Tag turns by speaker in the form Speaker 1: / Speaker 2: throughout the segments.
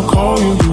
Speaker 1: I'll call you.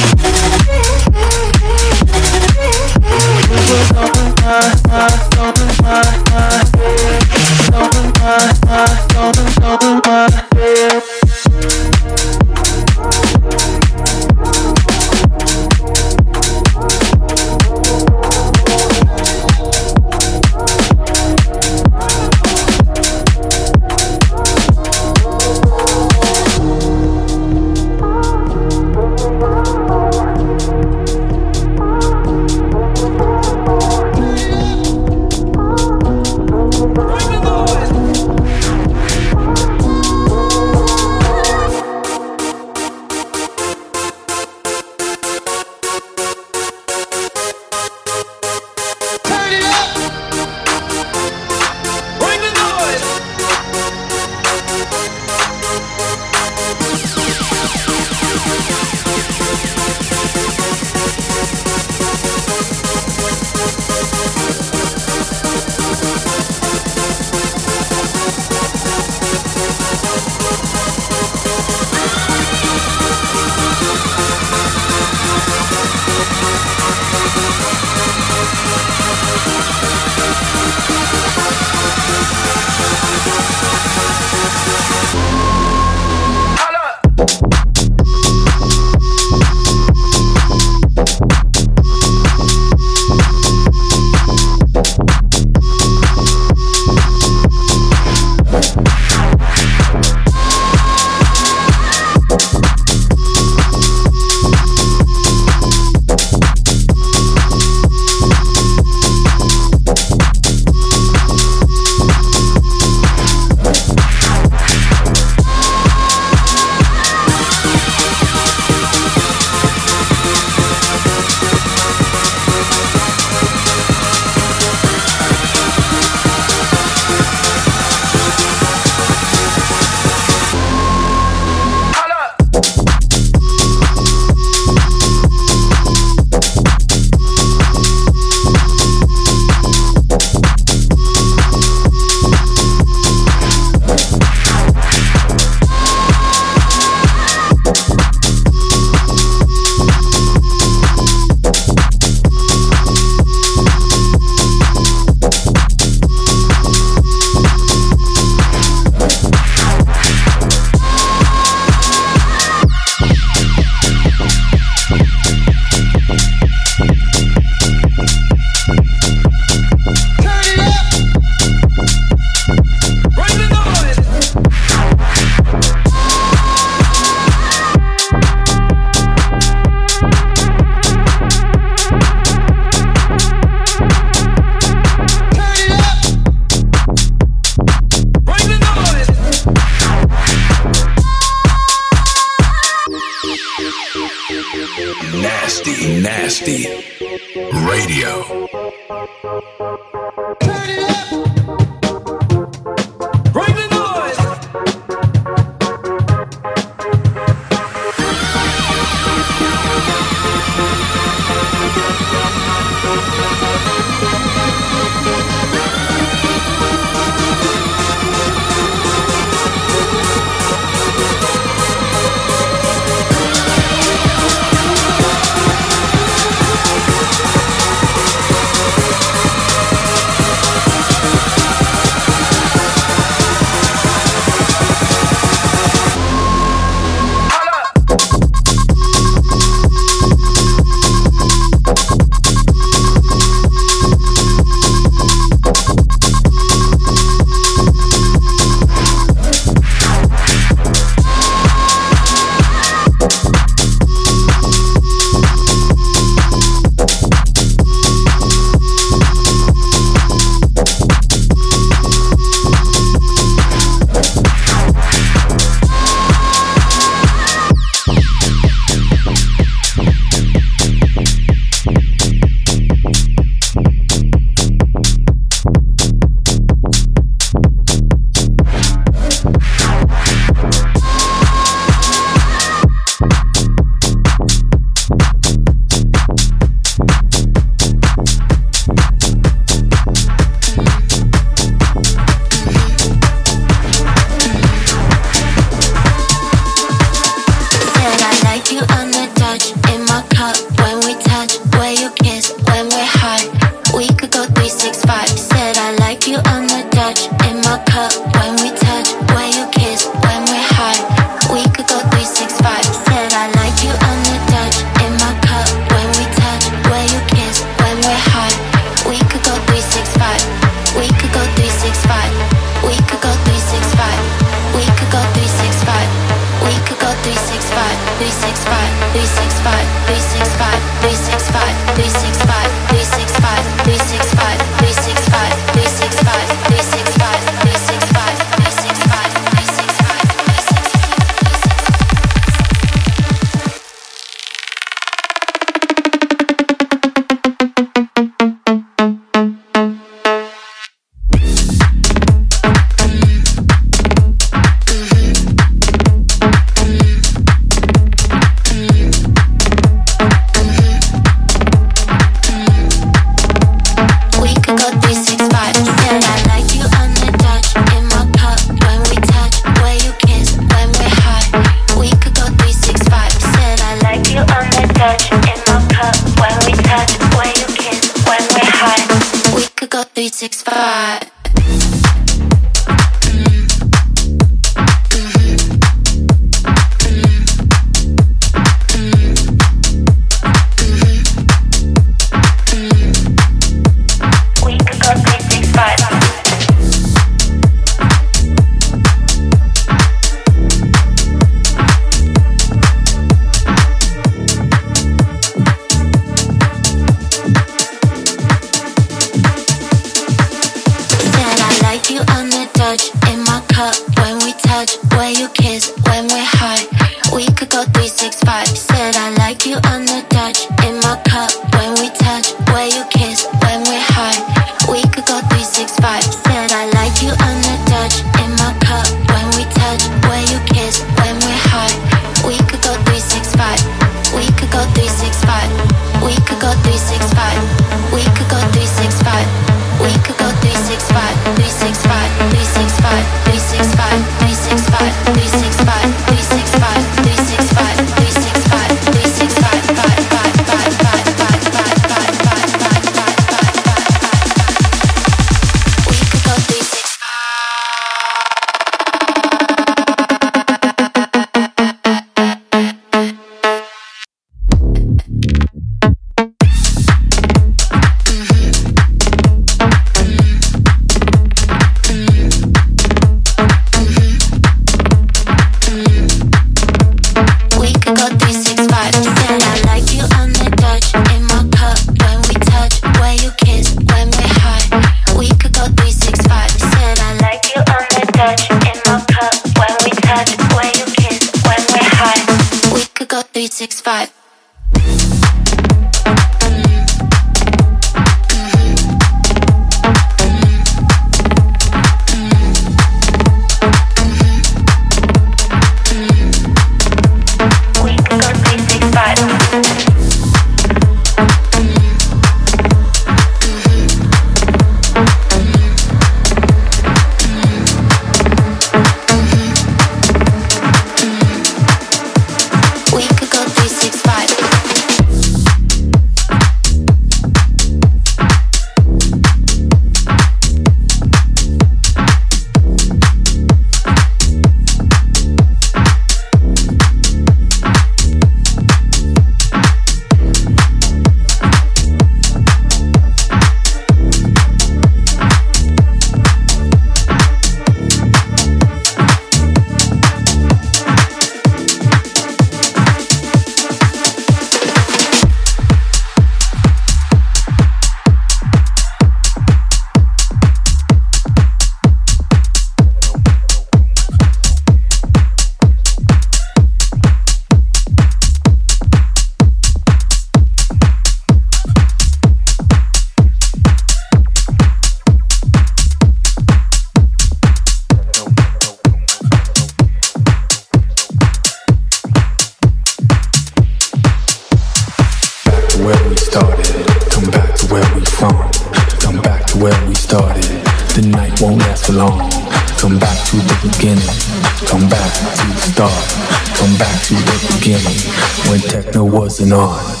Speaker 1: Wasn't on.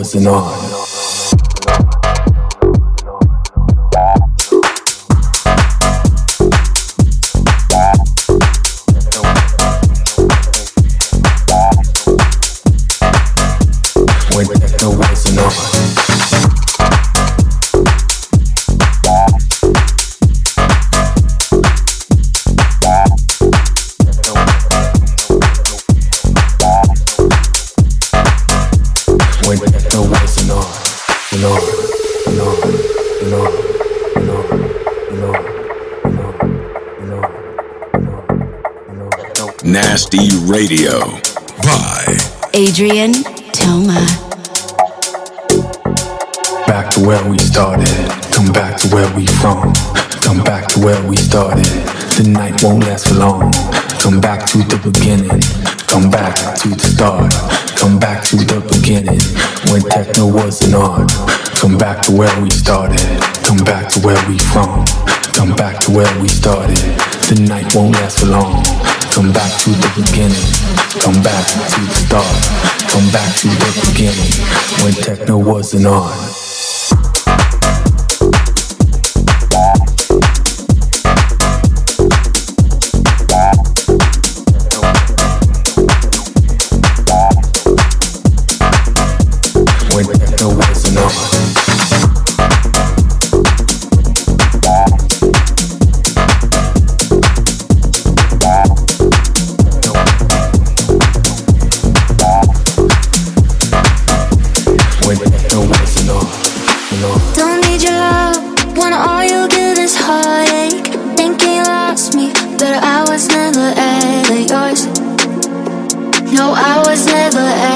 Speaker 1: Wasn't on.
Speaker 2: Nasty Radio by
Speaker 3: Adrien Toma.
Speaker 1: Back to where we started. Come back to where we from. Come back to where we started. The night won't last for long. Come back to the beginning. Come back to the start. Come back to the beginning when techno wasn't on. Come back to where we started. Come back to where we from. Come back to where we started. The night won't last for long. Come back to the beginning. Come back to the start. Come back to the beginning when techno wasn't on.
Speaker 4: No, I was never.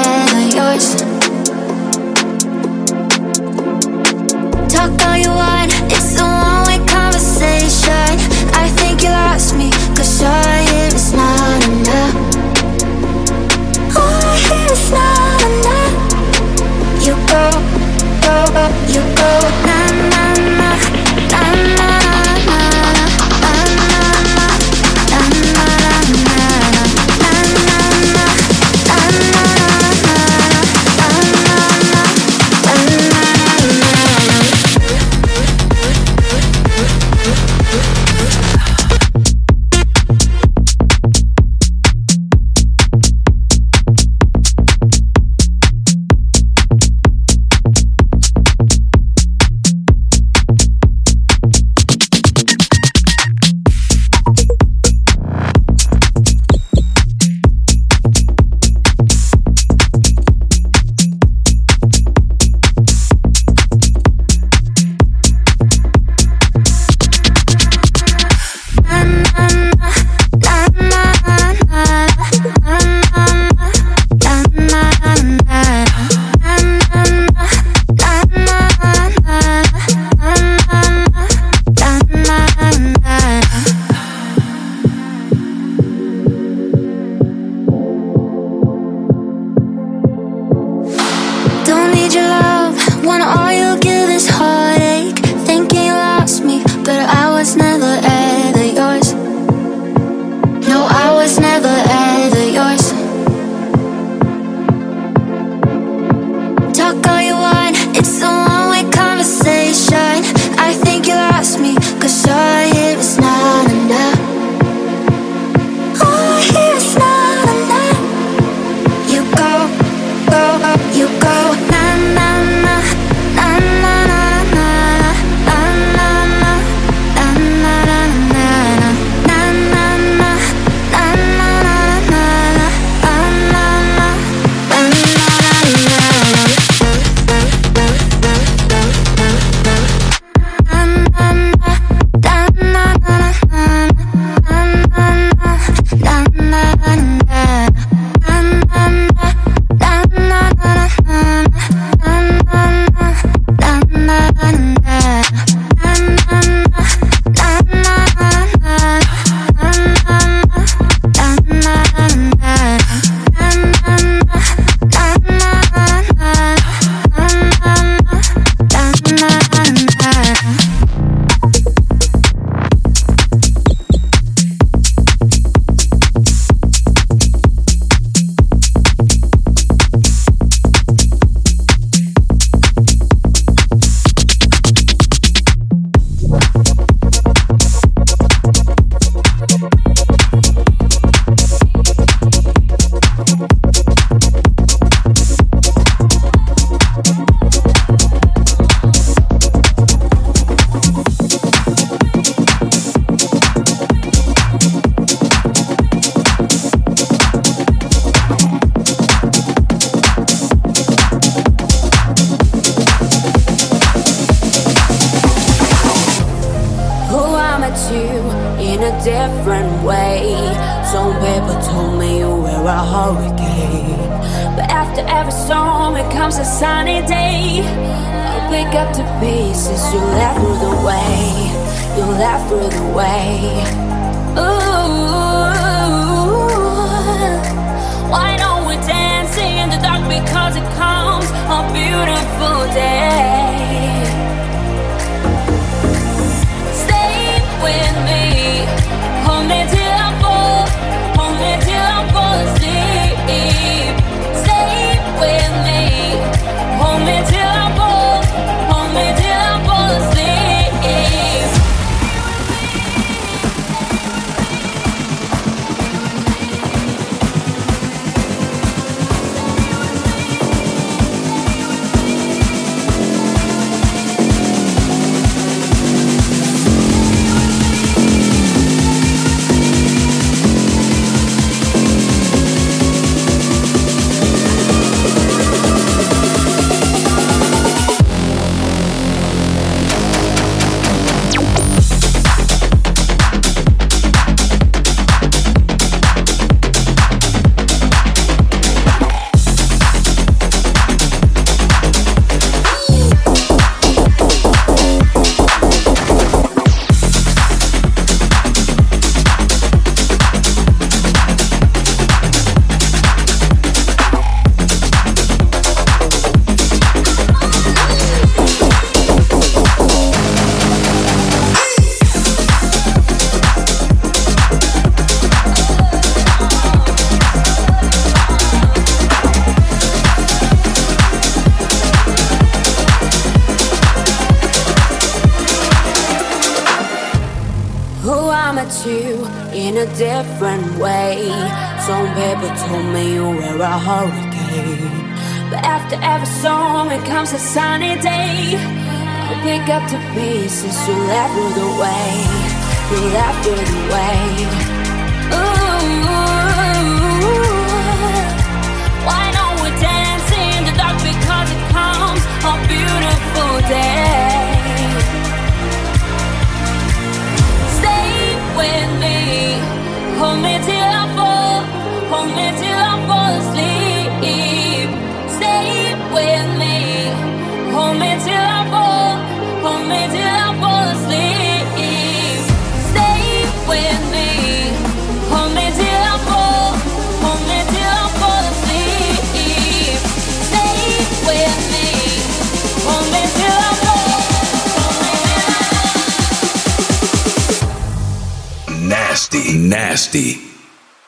Speaker 2: Nasty,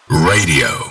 Speaker 2: radio.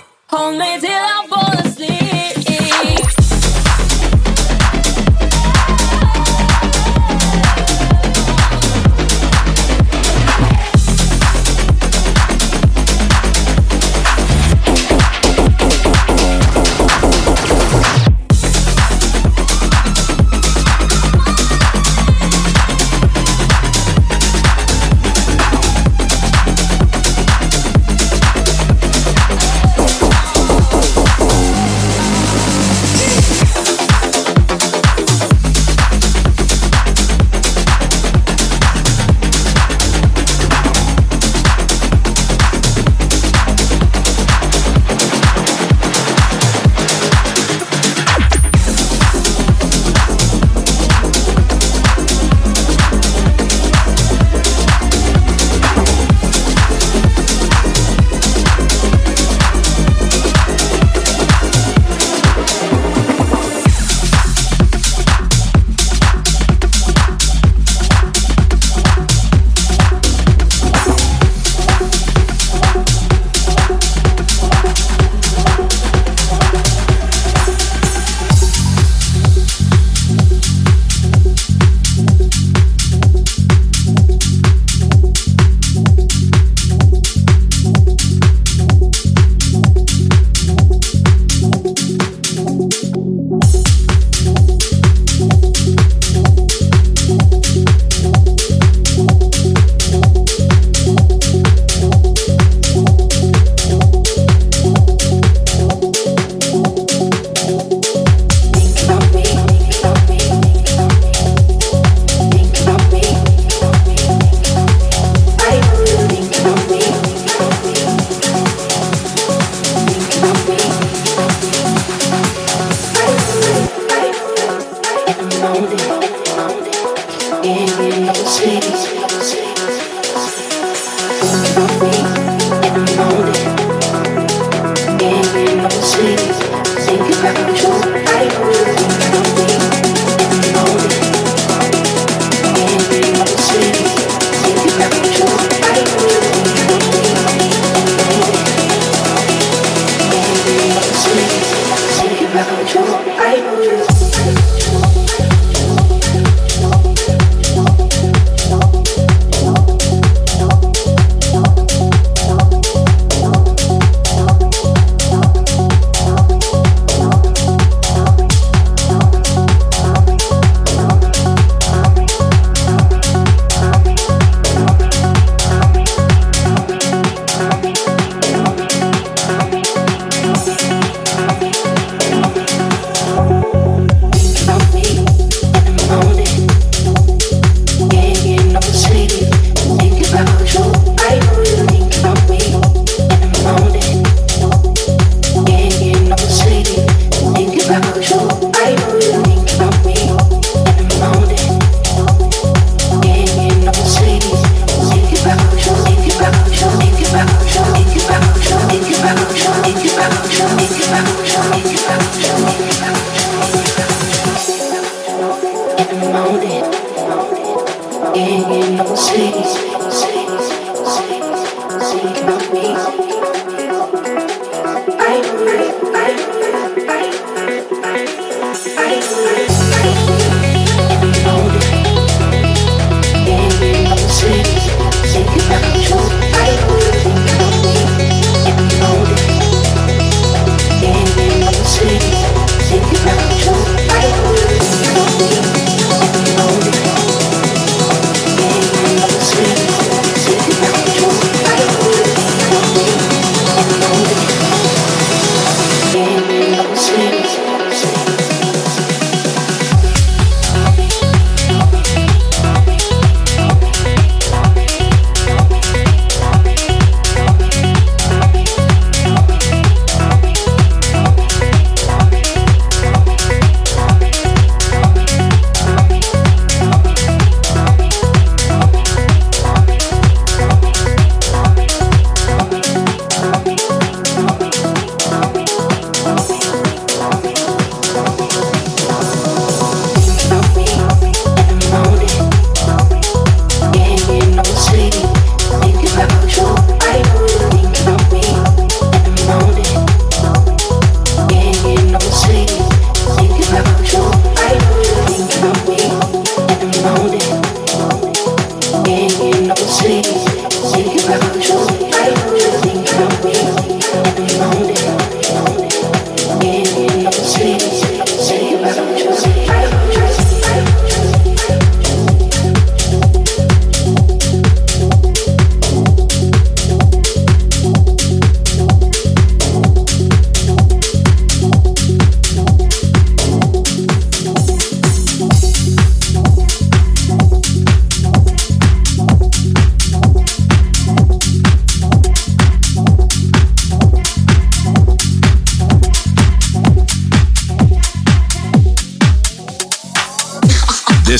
Speaker 4: body.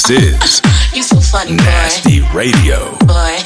Speaker 2: This is
Speaker 5: so funny,
Speaker 2: Nasty
Speaker 5: boy.
Speaker 2: Radio.
Speaker 5: Boy.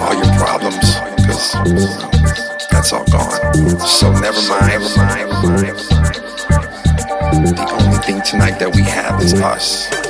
Speaker 5: all your problems,
Speaker 6: because that's all gone. So never mind, never mind, never mind. The only thing tonight
Speaker 4: that we have is us.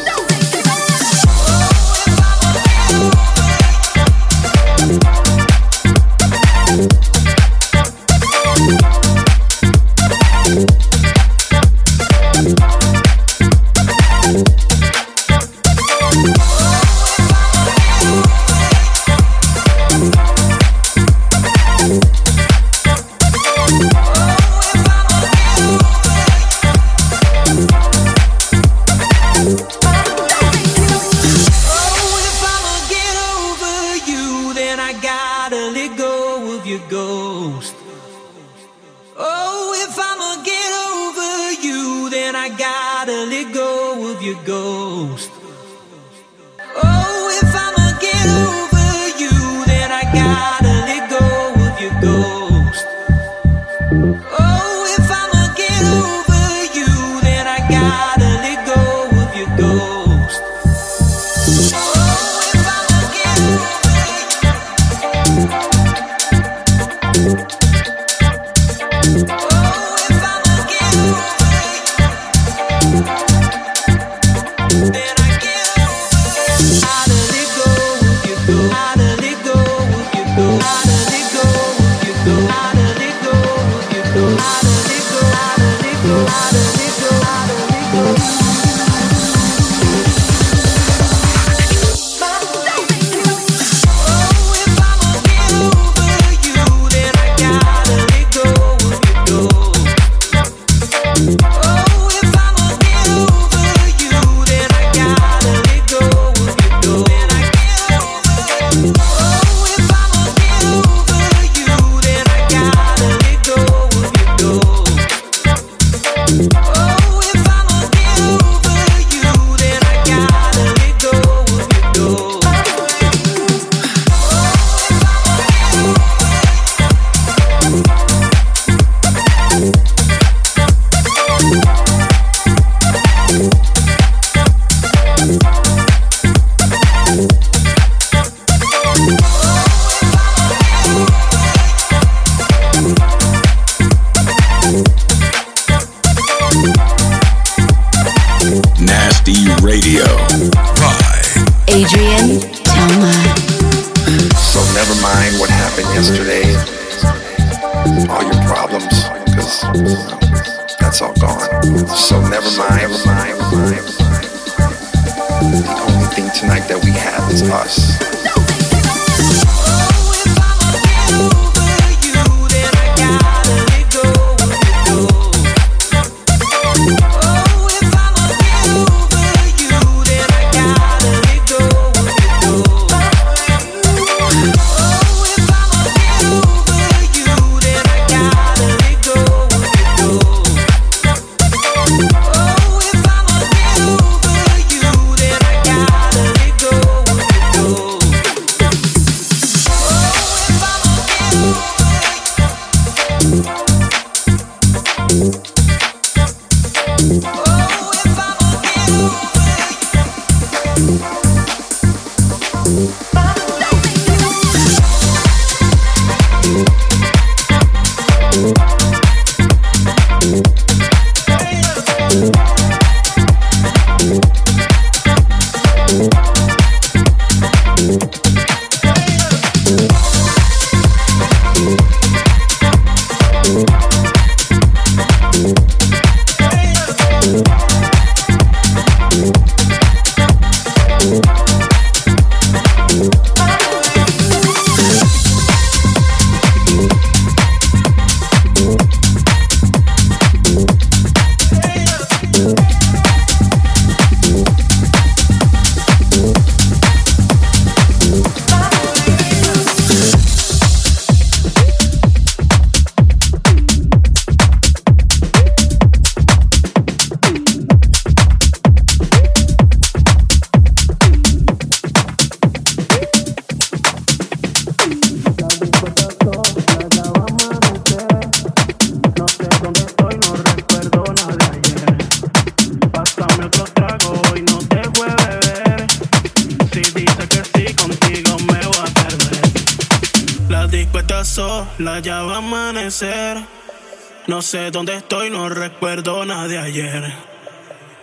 Speaker 4: No sé dónde estoy, no recuerdo nada de ayer.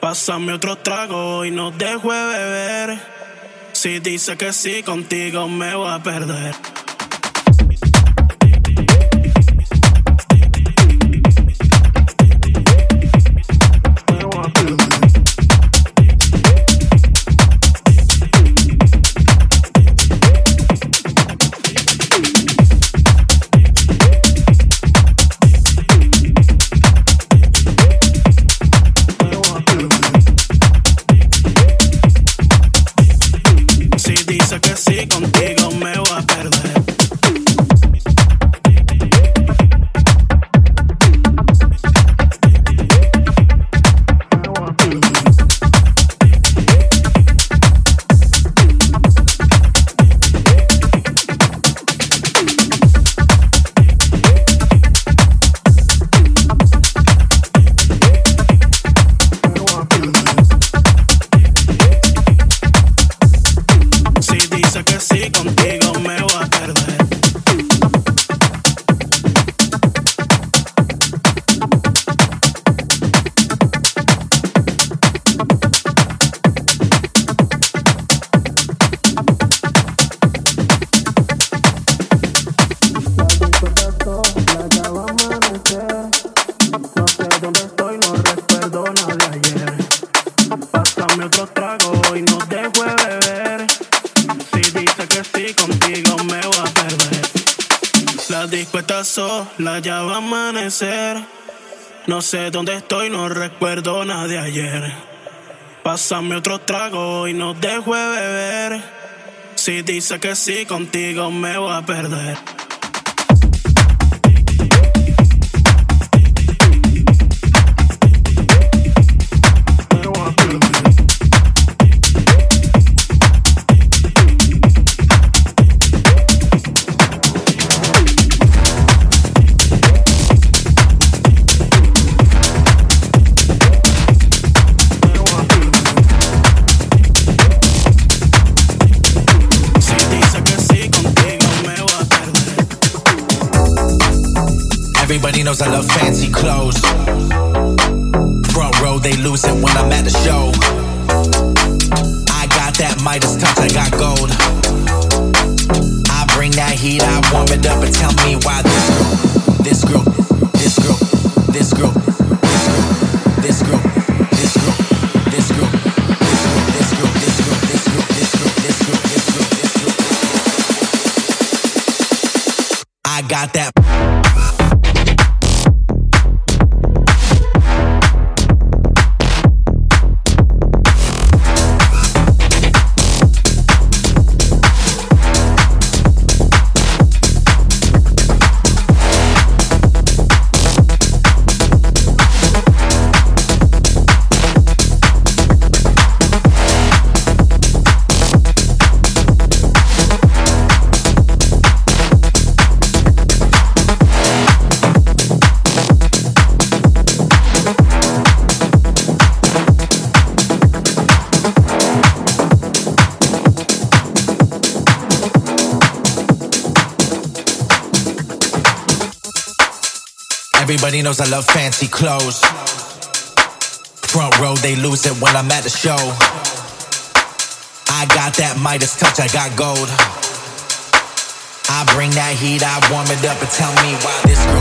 Speaker 4: Pásame otro trago y no dejo de beber. Si dice que sí, contigo me voy a perder. No sé dónde estoy, no recuerdo nada de ayer. Pásame otro trago y no dejo de beber. Si dice que sí, contigo me voy a perder.
Speaker 7: I love fancy clothes. Front row, they lose it when I'm at the show. I got that Midas touch, I got gold. I bring that heat, I warm it up, and tell me why this girl, this girl, this girl, this girl, this girl, this girl, this girl, this girl, this girl, this girl, this girl, this girl, this girl, this girl. I got that. Everybody knows I love fancy clothes. Front row, they lose it when I'm at the show. I got that Midas touch, I got gold. I bring that heat, I warm it up, and tell me why this girl.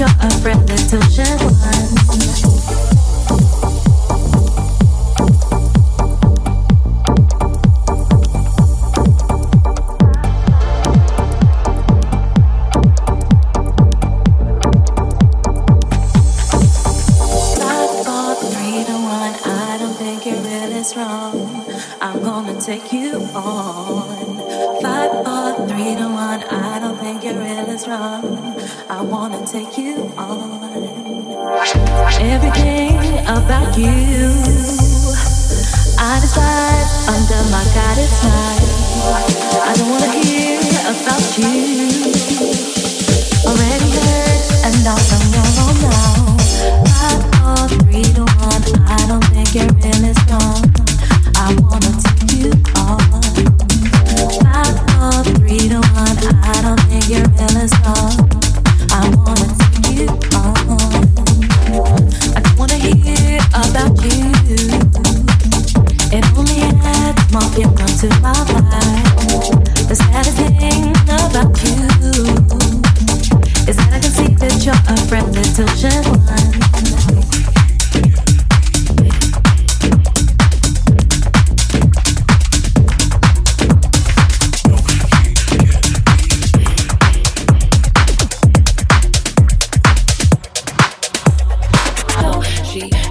Speaker 8: you're a friend until just.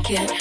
Speaker 8: like it.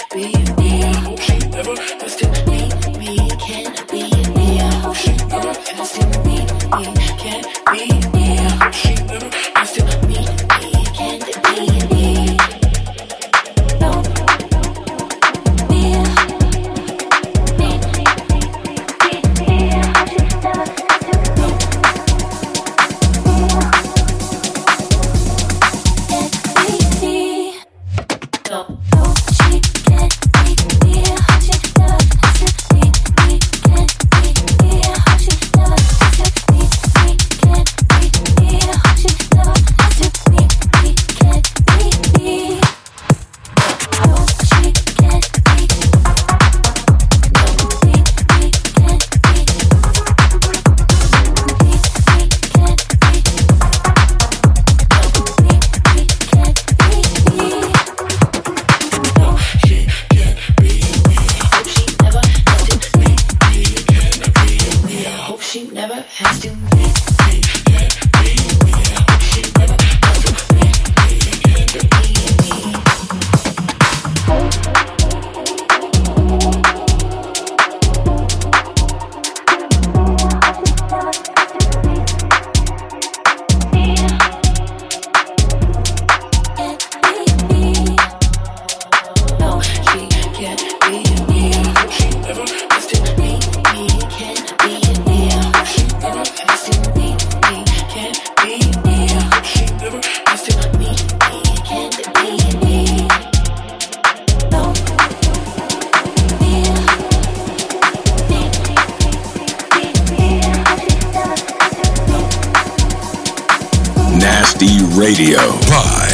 Speaker 8: Nasty Radio by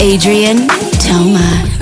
Speaker 8: Adrien Toma.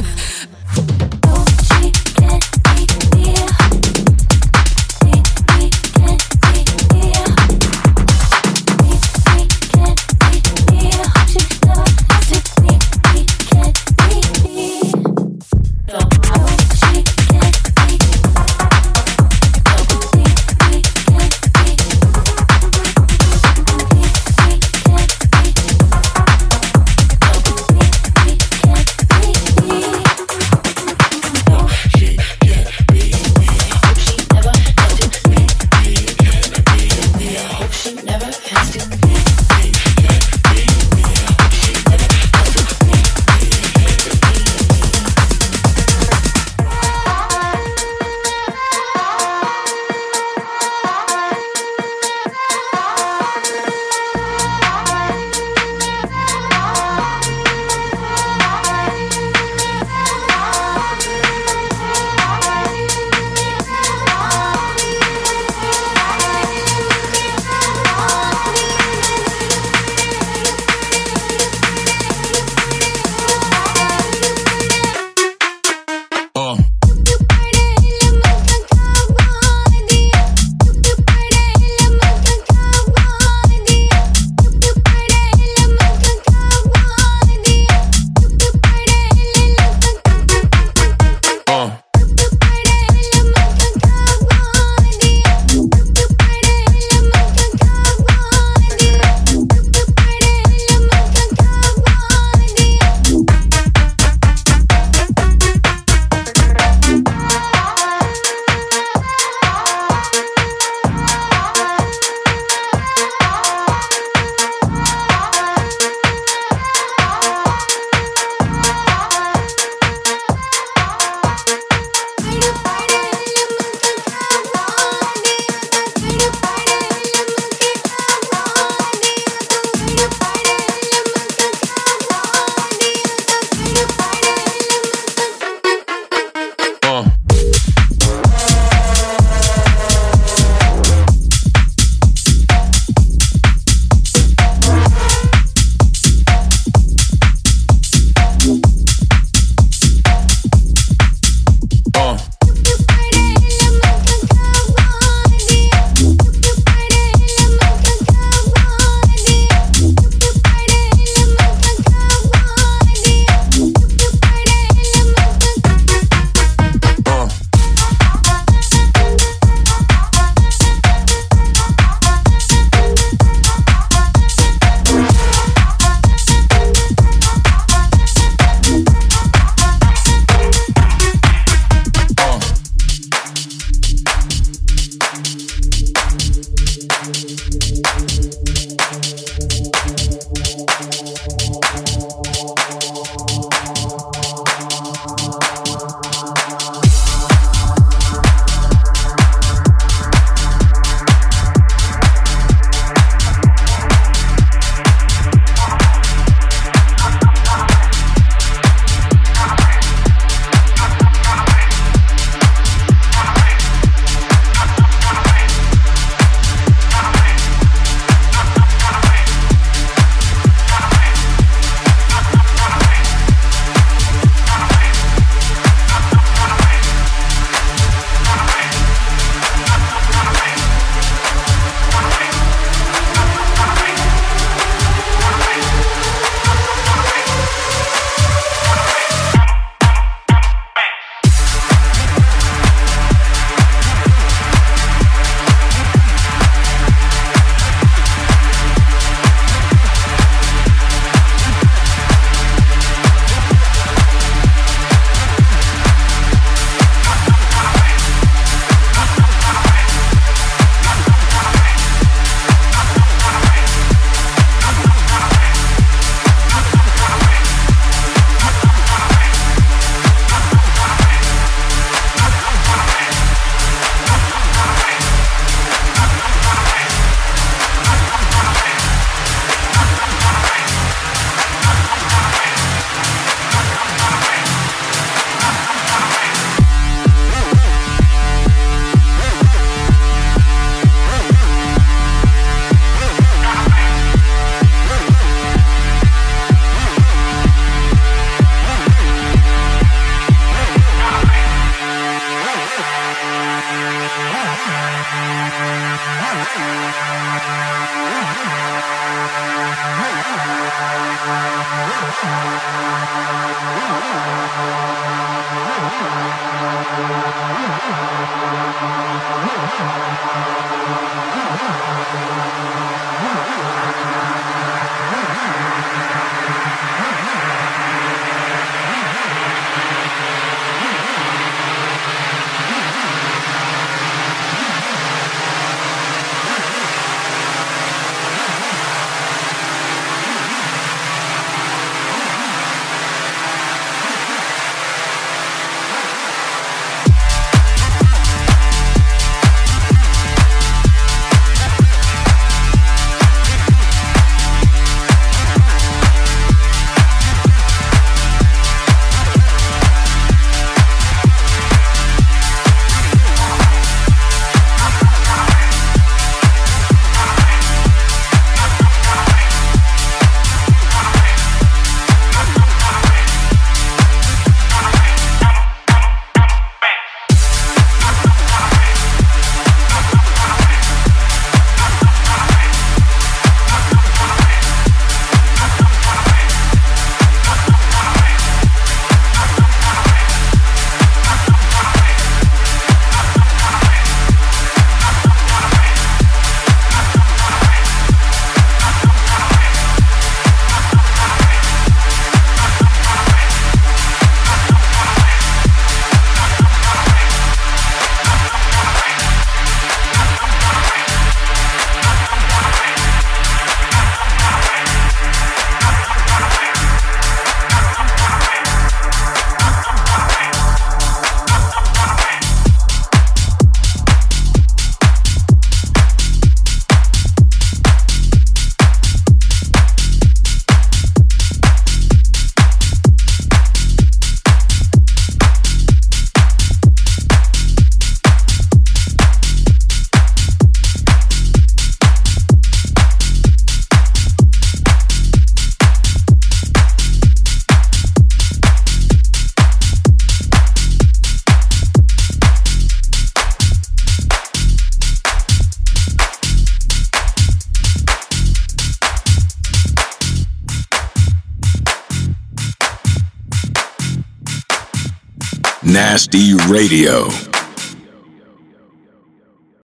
Speaker 2: Nasty Radio.